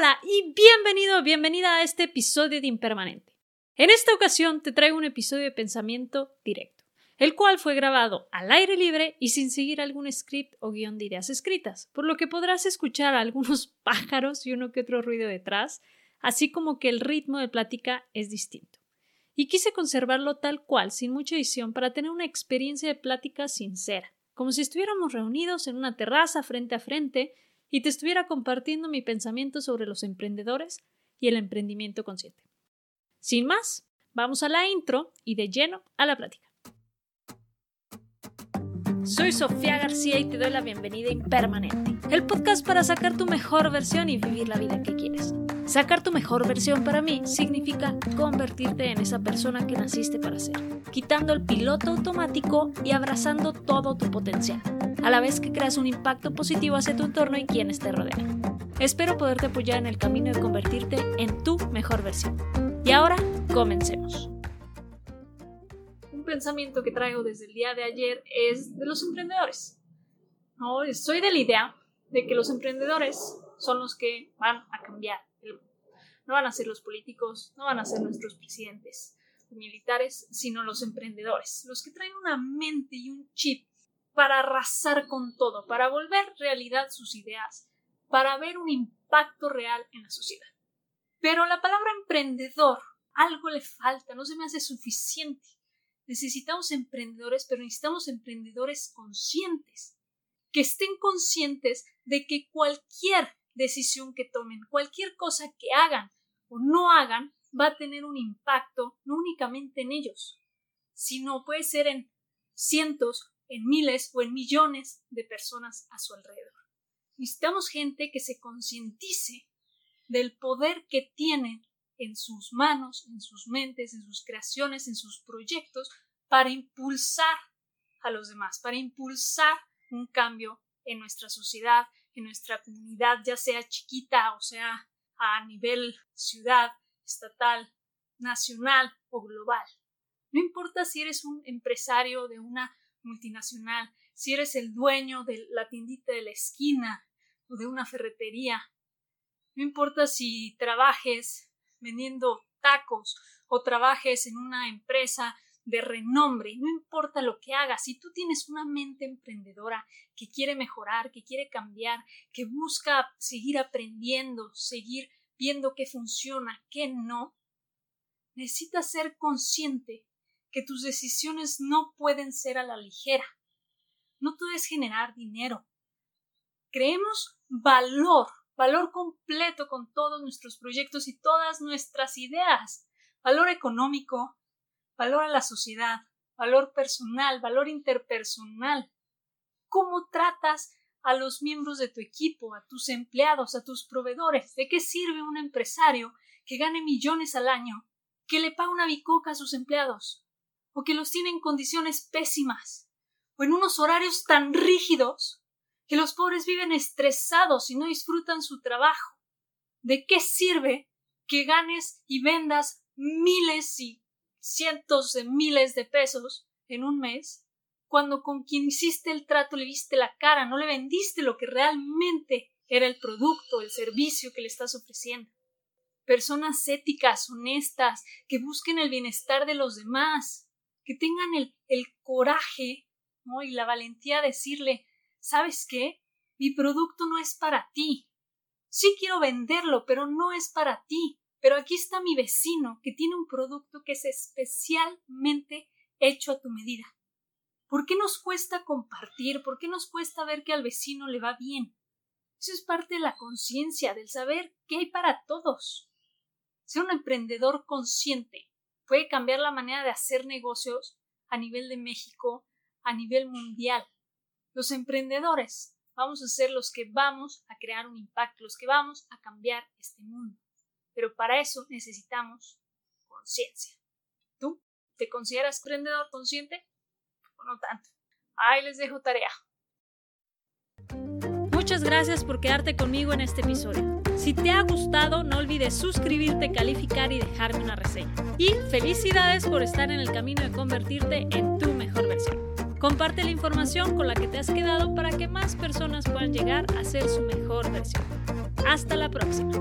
Hola y bienvenido, bienvenida a este episodio de Impermanente. En esta ocasión te traigo un episodio de pensamiento directo, el cual fue grabado al aire libre y sin seguir algún script o guion de ideas escritas, por lo que podrás escuchar algunos pájaros y uno que otro ruido detrás, así como que el ritmo de plática es distinto. Y quise conservarlo tal cual, sin mucha edición, para tener una experiencia de plática sincera, como si estuviéramos reunidos en una terraza frente a frente y te estuviera compartiendo mi pensamiento sobre los emprendedores y el emprendimiento consciente. Sin más, vamos a la intro y de lleno a la plática. Soy Sofía García y te doy la bienvenida a Impermanente, el podcast para sacar tu mejor versión y vivir la vida que quieres. Sacar tu mejor versión para mí significa convertirte en esa persona que naciste para ser, quitando el piloto automático y abrazando todo tu potencial a la vez que creas un impacto positivo hacia tu entorno y quienes te rodean. Espero poderte apoyar en el camino de convertirte en tu mejor versión. Y ahora, comencemos. Un pensamiento que traigo desde el día de ayer es de los emprendedores. Soy de la idea de que los emprendedores son los que van a cambiar el mundo. No van a ser los políticos, no van a ser nuestros presidentes militares, sino los emprendedores, los que traen una mente y un chip para arrasar con todo, para volver realidad sus ideas, para ver un impacto real en la sociedad. Pero la palabra emprendedor, algo le falta, no se me hace suficiente. Necesitamos emprendedores, pero necesitamos emprendedores conscientes, que estén conscientes de que cualquier decisión que tomen, cualquier cosa que hagan o no hagan, va a tener un impacto no únicamente en ellos, sino puede ser en cientos en miles o en millones de personas a su alrededor. Necesitamos gente que se concientice del poder que tienen en sus manos, en sus mentes, en sus creaciones, en sus proyectos, para impulsar a los demás, para impulsar un cambio en nuestra sociedad, en nuestra comunidad, ya sea chiquita o sea a nivel ciudad, estatal, nacional o global. No importa si eres un empresario de una multinacional, si eres el dueño de la tiendita de la esquina o de una ferretería. No importa si trabajes vendiendo tacos o trabajes en una empresa de renombre, no importa lo que hagas, si tú tienes una mente emprendedora que quiere mejorar, que quiere cambiar, que busca seguir aprendiendo, seguir viendo qué funciona, qué no, necesitas ser consciente que tus decisiones no pueden ser a la ligera. No puedes generar dinero. Creemos valor, valor completo con todos nuestros proyectos y todas nuestras ideas. Valor económico, valor a la sociedad, valor personal, valor interpersonal. ¿Cómo tratas a los miembros de tu equipo, a tus empleados, a tus proveedores? ¿De qué sirve un empresario que gane millones al año, que le paga una bicoca a sus empleados? o que los tiene en condiciones pésimas, o en unos horarios tan rígidos que los pobres viven estresados y no disfrutan su trabajo. ¿De qué sirve que ganes y vendas miles y cientos de miles de pesos en un mes cuando con quien hiciste el trato le viste la cara, no le vendiste lo que realmente era el producto, el servicio que le estás ofreciendo? Personas éticas, honestas, que busquen el bienestar de los demás, que tengan el, el coraje ¿no? y la valentía de decirle ¿sabes qué? Mi producto no es para ti. Sí quiero venderlo, pero no es para ti. Pero aquí está mi vecino, que tiene un producto que es especialmente hecho a tu medida. ¿Por qué nos cuesta compartir? ¿Por qué nos cuesta ver que al vecino le va bien? Eso es parte de la conciencia, del saber que hay para todos. Ser un emprendedor consciente puede cambiar la manera de hacer negocios a nivel de México, a nivel mundial. Los emprendedores vamos a ser los que vamos a crear un impacto, los que vamos a cambiar este mundo. Pero para eso necesitamos conciencia. ¿Tú te consideras emprendedor consciente? O no tanto. Ahí les dejo tarea. Muchas gracias por quedarte conmigo en este episodio. Si te ha gustado, no olvides suscribirte, calificar y dejarme una reseña. Y felicidades por estar en el camino de convertirte en tu mejor versión. Comparte la información con la que te has quedado para que más personas puedan llegar a ser su mejor versión. Hasta la próxima.